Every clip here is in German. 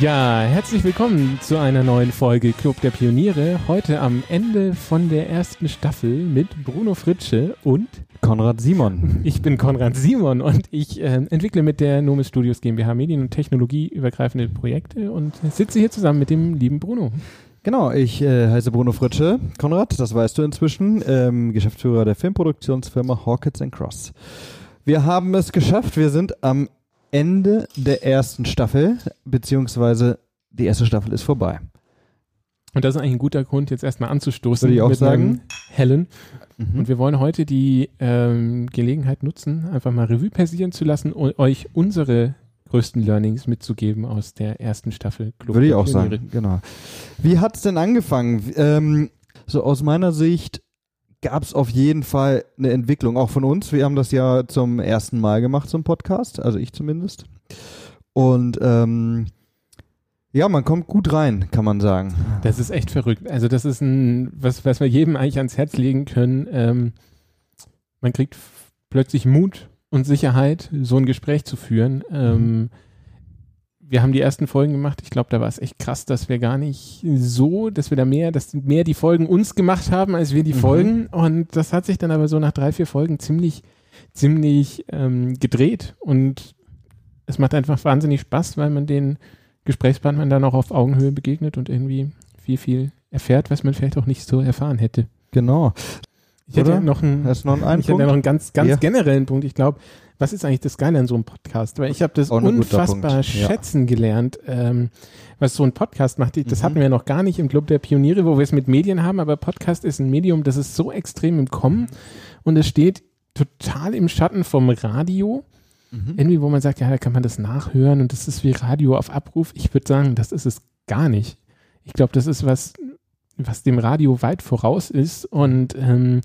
Ja, herzlich willkommen zu einer neuen Folge Club der Pioniere. Heute am Ende von der ersten Staffel mit Bruno Fritsche und Konrad Simon. Ich bin Konrad Simon und ich äh, entwickle mit der Nomis Studios GmbH Medien- und Technologie übergreifende Projekte und sitze hier zusammen mit dem lieben Bruno. Genau, ich äh, heiße Bruno Fritsche. Konrad, das weißt du inzwischen, ähm, Geschäftsführer der Filmproduktionsfirma Hawkins Cross. Wir haben es geschafft, wir sind am Ende der ersten Staffel, beziehungsweise die erste Staffel ist vorbei. Und das ist eigentlich ein guter Grund, jetzt erstmal anzustoßen. Würde ich auch sagen. Helen. Mhm. Und wir wollen heute die ähm, Gelegenheit nutzen, einfach mal Revue passieren zu lassen und euch unsere größten Learnings mitzugeben aus der ersten Staffel Club Würde ich auch sagen, genau. Wie hat's denn angefangen? Ähm, so aus meiner Sicht gab es auf jeden Fall eine Entwicklung, auch von uns. Wir haben das ja zum ersten Mal gemacht zum Podcast, also ich zumindest. Und ähm, ja, man kommt gut rein, kann man sagen. Das ist echt verrückt. Also das ist ein, was, was wir jedem eigentlich ans Herz legen können. Ähm, man kriegt plötzlich Mut und Sicherheit, so ein Gespräch zu führen. Ähm, wir haben die ersten Folgen gemacht. Ich glaube, da war es echt krass, dass wir gar nicht so, dass wir da mehr, dass mehr die Folgen uns gemacht haben, als wir die Mhm. Folgen. Und das hat sich dann aber so nach drei, vier Folgen ziemlich, ziemlich ähm, gedreht. Und es macht einfach wahnsinnig Spaß, weil man den Gesprächspartnern dann auch auf Augenhöhe begegnet und irgendwie viel, viel erfährt, was man vielleicht auch nicht so erfahren hätte. Genau. Ich hätte Oder? noch einen, noch einen ich hätte noch einen ganz, ganz Ja. generellen Punkt. Ich glaube, was ist eigentlich das Geile an so einem Podcast? Weil ich habe das unfassbar Punkt, ja. schätzen gelernt, ähm, was so ein Podcast macht. Das Mhm. hatten wir noch gar nicht im Club der Pioniere, wo wir es mit Medien haben, aber Podcast ist ein Medium, das ist so extrem im Kommen und es steht total im Schatten vom Radio. Mhm. Irgendwie, wo man sagt, ja, da kann man das nachhören und das ist wie Radio auf Abruf. Ich würde sagen, das ist es gar nicht. Ich glaube, das ist was, was dem Radio weit voraus ist und ähm,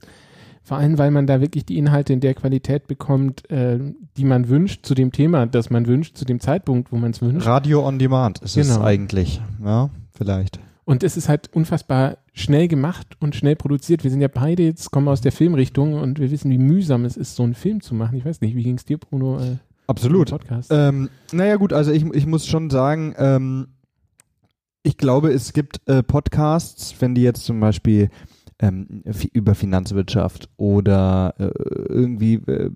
vor allem, weil man da wirklich die Inhalte in der Qualität bekommt, äh, die man wünscht, zu dem Thema, das man wünscht, zu dem Zeitpunkt, wo man es wünscht. Radio on Demand ist es Genau. eigentlich. Ja, vielleicht. Und es ist halt unfassbar schnell gemacht und schnell produziert. Wir sind ja beide jetzt, kommen aus der Filmrichtung und wir wissen, wie mühsam es ist, so einen Film zu machen. Ich weiß nicht, wie ging es dir, Bruno? Äh, Absolut. Podcast? Ähm, naja gut, also ich, ich muss schon sagen, ähm, ich glaube, es gibt äh, Podcasts, wenn die jetzt zum Beispiel ähm, über Finanzwirtschaft oder äh, irgendwie äh,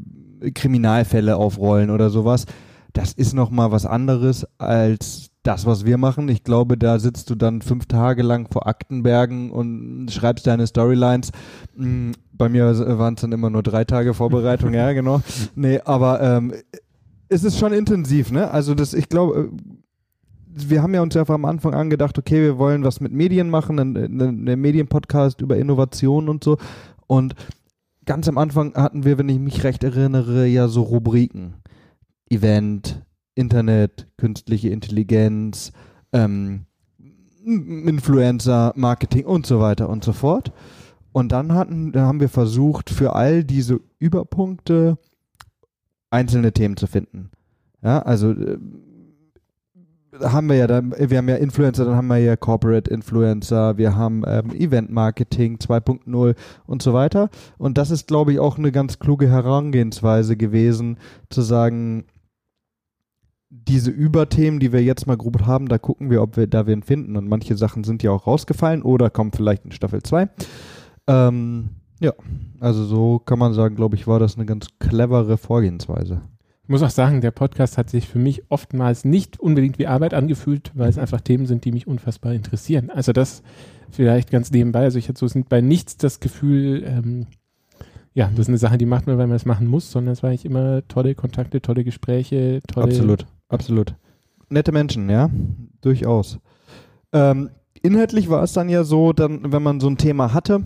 Kriminalfälle aufrollen oder sowas, das ist noch mal was anderes als das, was wir machen. Ich glaube, da sitzt du dann fünf Tage lang vor Aktenbergen und schreibst deine Storylines. Mm, Bei mir waren es dann immer nur drei Tage Vorbereitung, ja, genau. Nee, aber ähm, es ist schon intensiv, ne? Also das, ich glaube, äh, wir haben ja uns ja am Anfang an gedacht, okay, wir wollen was mit Medien machen, einen, Medienpodcast über Innovation und so. Und ganz am Anfang hatten wir, wenn ich mich recht erinnere, ja so Rubriken. Event, Internet, künstliche Intelligenz, ähm, Influencer, Marketing und so weiter und so fort. Und dann hatten, da haben wir versucht, für all diese Überpunkte einzelne Themen zu finden. Ja, also äh, haben wir ja dann, wir haben ja Influencer, dann haben wir ja Corporate Influencer, wir haben ähm, Event Marketing 2.0 und so weiter. Und das ist, glaube ich, auch eine ganz kluge Herangehensweise gewesen, zu sagen, diese Überthemen, die wir jetzt mal grob haben, da gucken wir, ob wir da wen finden. Und manche Sachen sind ja auch rausgefallen oder kommen vielleicht in Staffel 2. Ähm, ja, also so kann man sagen, glaube ich, war das eine ganz clevere Vorgehensweise. Ich muss auch sagen, der Podcast hat sich für mich oftmals nicht unbedingt wie Arbeit angefühlt, weil es einfach Themen sind, die mich unfassbar interessieren. Also das vielleicht ganz nebenbei. Also ich hatte so bei nichts das Gefühl, ähm, ja, das ist eine Sache, die macht man, weil man es machen muss, sondern es war eigentlich immer tolle Kontakte, tolle Gespräche, tolle. Absolut, absolut. Nette Menschen, ja, durchaus. Ähm, inhaltlich war es dann ja so, dann, wenn man so ein Thema hatte,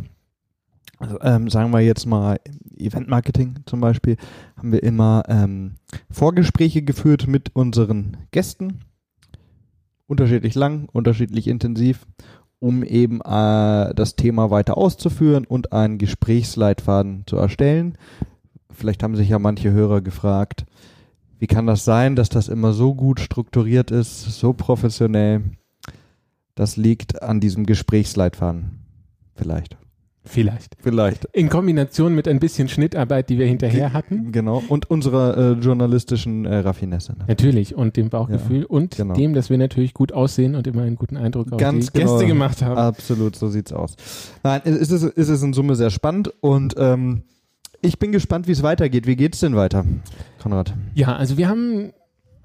also, ähm, sagen wir jetzt mal Eventmarketing zum Beispiel, haben wir immer ähm, Vorgespräche geführt mit unseren Gästen, unterschiedlich lang, unterschiedlich intensiv, um eben äh, das Thema weiter auszuführen und einen Gesprächsleitfaden zu erstellen. Vielleicht haben sich ja manche Hörer gefragt, wie kann das sein, dass das immer so gut strukturiert ist, so professionell? Das liegt an diesem Gesprächsleitfaden. Vielleicht. Vielleicht. Vielleicht. In Kombination mit ein bisschen Schnittarbeit, die wir hinterher hatten. Genau. Und unserer äh, journalistischen äh, Raffinesse. Natürlich. Und dem Bauchgefühl. Ja, und genau. dem, dass wir natürlich gut aussehen und immer einen guten Eindruck auf Ganz die genau. Gäste gemacht haben. Absolut, so sieht's aus. Nein, es ist, es ist in Summe sehr spannend und ähm, ich bin gespannt, wie es weitergeht. Wie geht's denn weiter, Konrad? Ja, also wir haben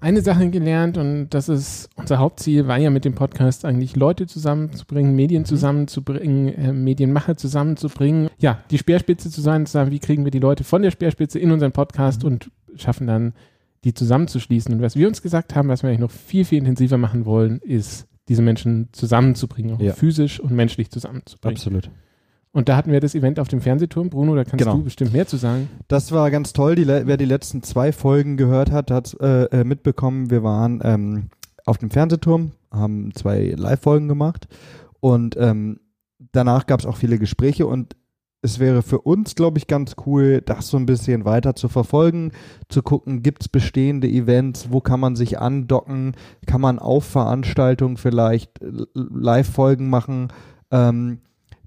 eine Sache gelernt und das ist unser Hauptziel, war ja mit dem Podcast eigentlich Leute zusammenzubringen, Medien zusammenzubringen, äh, Medienmacher zusammenzubringen, ja, die Speerspitze zu sein, zu sagen, wie kriegen wir die Leute von der Speerspitze in unseren Podcast und schaffen dann, die zusammenzuschließen. Und was wir uns gesagt haben, was wir eigentlich noch viel, viel intensiver machen wollen, ist, diese Menschen zusammenzubringen, auch Ja. physisch und menschlich zusammenzubringen. Absolut. Und da hatten wir das Event auf dem Fernsehturm. Bruno, da kannst Genau. du bestimmt mehr zu sagen. Das war ganz toll. Die, wer die letzten zwei Folgen gehört hat, hat äh, äh, mitbekommen, wir waren ähm, auf dem Fernsehturm, haben zwei Live-Folgen gemacht und ähm, danach gab es auch viele Gespräche und es wäre für uns, glaube ich, ganz cool, das so ein bisschen weiter zu verfolgen, zu gucken, gibt es bestehende Events, wo kann man sich andocken, kann man auf Veranstaltungen vielleicht äh, Live-Folgen machen. Ähm,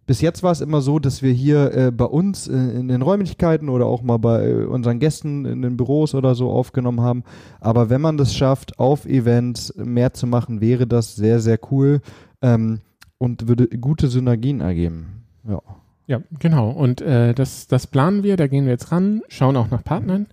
bis jetzt war es immer so, dass wir hier äh, bei uns äh, in den Räumlichkeiten oder auch mal bei äh, unseren Gästen in den Büros oder so aufgenommen haben. Aber wenn man das schafft, auf Events mehr zu machen, wäre das sehr, sehr cool ähm, und würde gute Synergien ergeben. Ja. Ja, genau. Und äh, das, das planen wir, da gehen wir jetzt ran, schauen auch nach Partnern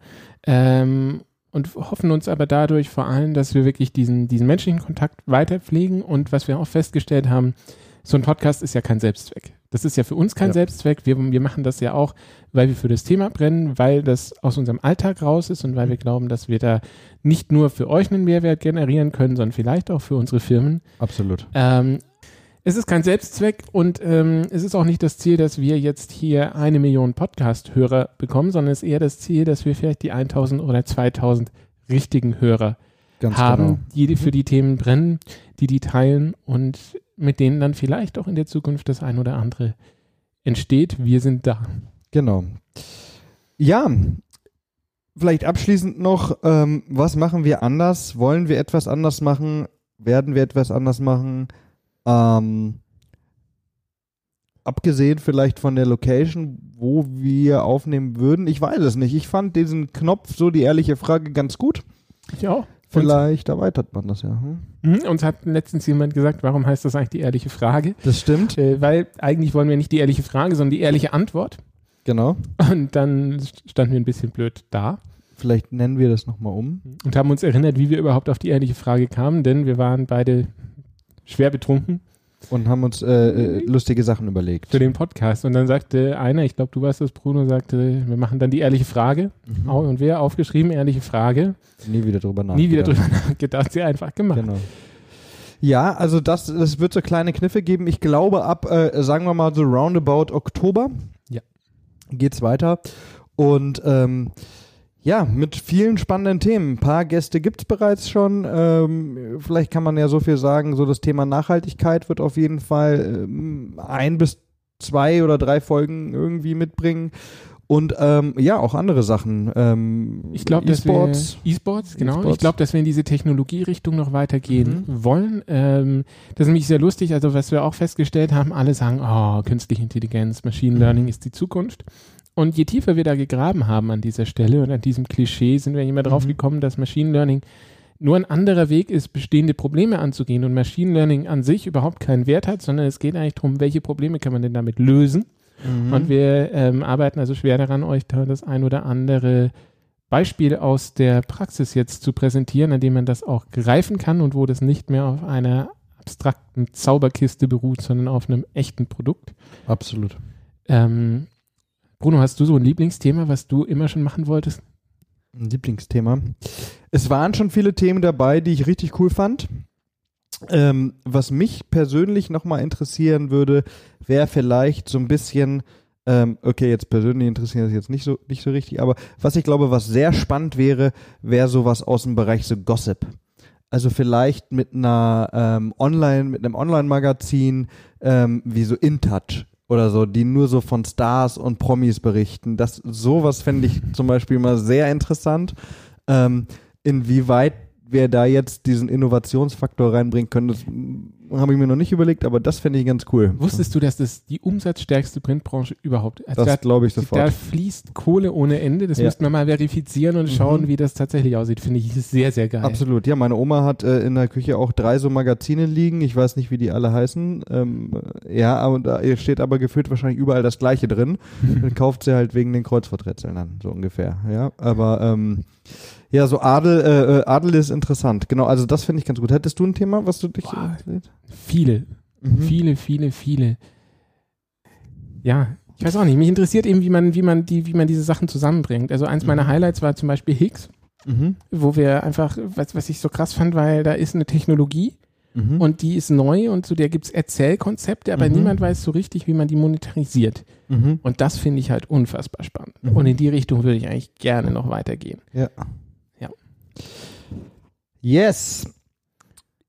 ähm, und hoffen uns aber dadurch vor allem, dass wir wirklich diesen, diesen menschlichen Kontakt weiter pflegen und was wir auch festgestellt haben, so ein Podcast ist ja kein Selbstzweck. Das ist ja für uns kein Ja. Selbstzweck. Wir, wir machen das ja auch, weil wir für das Thema brennen, weil das aus unserem Alltag raus ist und weil wir glauben, dass wir da nicht nur für euch einen Mehrwert generieren können, sondern vielleicht auch für unsere Firmen. Absolut. Ähm, es ist kein Selbstzweck und ähm, es ist auch nicht das Ziel, dass wir jetzt hier eine Million Podcast-Hörer bekommen, sondern es ist eher das Ziel, dass wir vielleicht die 1000 oder 2000 richtigen Hörer Ganz haben, genau. die die für die Themen brennen, die die teilen und mit denen dann vielleicht auch in der Zukunft das ein oder andere entsteht. Wir sind da. Genau. Ja, vielleicht abschließend noch, ähm, was machen wir anders? Wollen wir etwas anders machen? Werden wir etwas anders machen? Ähm, abgesehen vielleicht von der Location, wo wir aufnehmen würden, ich weiß es nicht. Ich fand diesen Knopf, so die ehrliche Frage, ganz gut. Ich auch. Vielleicht erweitert man das ja. Hm? Mhm, Uns hat letztens jemand gesagt, warum heißt das eigentlich die ehrliche Frage? Das stimmt. Äh, weil eigentlich wollen wir nicht die ehrliche Frage, sondern die ehrliche Antwort. Genau. Und dann standen wir ein bisschen blöd da Vielleicht nennen wir das nochmal um. und haben uns erinnert, wie wir überhaupt auf die ehrliche Frage kamen, denn wir waren beide schwer betrunken Und haben uns äh, äh, lustige Sachen überlegt. für den Podcast. Und dann sagte einer, ich glaube, du warst das, Bruno, sagte, wir machen dann die ehrliche Frage. Mhm. Und wer aufgeschrieben, ehrliche Frage. Nie wieder drüber nachgedacht. Nie wieder drüber nachgedacht, sie einfach gemacht. Genau. Ja, also das, das wird so kleine Kniffe geben. Ich glaube, ab, äh, sagen wir mal so roundabout Oktober Ja. geht's weiter. Und ähm, ja, mit vielen spannenden Themen. Ein paar Gäste gibt's bereits schon. Ähm, vielleicht kann man ja so viel sagen, so das Thema Nachhaltigkeit wird auf jeden Fall ähm, ein bis zwei oder drei Folgen irgendwie mitbringen. Und ähm, ja, auch andere Sachen. Ähm, Ich glaube, dass wir E-Sports. E-Sports, genau. E-Sports. Ich glaube, dass wir in diese Technologierichtung noch weitergehen wollen. Ähm, das ist nämlich sehr lustig. Also was wir auch festgestellt haben, alle sagen, oh, künstliche Intelligenz, Machine Learning ist die Zukunft. Und je tiefer wir da gegraben haben an dieser Stelle und an diesem Klischee, sind wir immer drauf Mhm. gekommen, dass Machine Learning nur ein anderer Weg ist, bestehende Probleme anzugehen und Machine Learning an sich überhaupt keinen Wert hat, sondern es geht eigentlich darum, welche Probleme kann man denn damit lösen. Mhm. Und wir ähm, arbeiten also schwer daran, euch da das ein oder andere Beispiel aus der Praxis jetzt zu präsentieren, an dem man das auch greifen kann und wo das nicht mehr auf einer abstrakten Zauberkiste beruht, sondern auf einem echten Produkt. Absolut. Ähm, Bruno, hast du so ein Lieblingsthema, was du immer schon machen wolltest? Ein Lieblingsthema. Es waren schon viele Themen dabei, die ich richtig cool fand. Ähm, was mich persönlich nochmal interessieren würde, wäre vielleicht so ein bisschen, ähm, okay, jetzt persönlich interessiert das jetzt nicht so, nicht so richtig, aber was ich glaube, was sehr spannend wäre, wäre sowas aus dem Bereich so Gossip. Also vielleicht mit einer ähm, Online, mit einem Online-Magazin ähm, wie so InTouch oder so, die nur so von Stars und Promis berichten. Das sowas fände ich zum Beispiel mal sehr interessant. Ähm, inwieweit wir da jetzt diesen Innovationsfaktor reinbringen können, das habe ich mir noch nicht überlegt, aber das fände ich ganz cool. Wusstest du, dass das die umsatzstärkste Printbranche überhaupt ist? Also das glaube ich da, sofort. da fließt Kohle ohne Ende. Das Ja. müssten wir mal verifizieren und schauen, Mhm. wie das tatsächlich aussieht. Finde ich sehr, sehr geil. Absolut. Ja, meine Oma hat äh, in der Küche auch drei so Magazine liegen. Ich weiß nicht, wie die alle heißen. Ähm, äh, ja, aber da steht aber gefühlt wahrscheinlich überall das Gleiche drin. Dann kauft sie halt wegen den Kreuzworträtseln dann, so ungefähr. Ja, aber ähm, ja, so Adel, äh, äh, Adel ist interessant. Genau, also das finde ich ganz gut. Hättest du ein Thema, was du dich interessiert? Viele, Mhm. viele, viele, viele. Ja, ich weiß auch nicht. Mich interessiert eben, wie man, wie man die, wie man diese Sachen zusammenbringt. Also eins meiner Mhm. Highlights war zum Beispiel Higgs, Mhm. wo wir einfach, was, was ich so krass fand, weil da ist eine Technologie Mhm. und die ist neu und zu der gibt's Erzählkonzepte, aber Mhm. niemand weiß so richtig, wie man die monetarisiert. Mhm. Und das finde ich halt unfassbar spannend. Und in die Richtung würde ich eigentlich gerne noch weitergehen. Ja. Ja. Yes.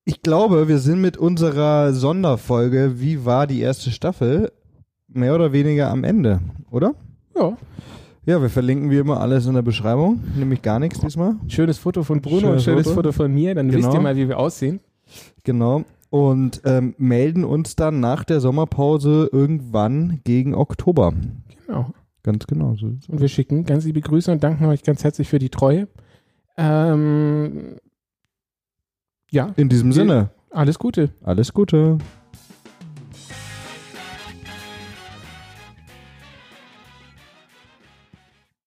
Ich glaube, wir sind mit unserer Sonderfolge, wie war die erste Staffel, mehr oder weniger am Ende, oder? Ja, Ja, wir verlinken wie immer alles in der Beschreibung, nämlich gar nichts diesmal. schönes Foto von Bruno Schönes und schönes Foto. Foto. von mir, dann Genau. wisst ihr mal, wie wir aussehen. Genau. Und ähm, melden uns dann nach der Sommerpause irgendwann gegen Oktober. Genau. Ganz genau. So. Und wir schicken ganz liebe Grüße und danken euch ganz herzlich für die Treue. Ähm, ja, In diesem Sinne, alles Gute. alles Gute.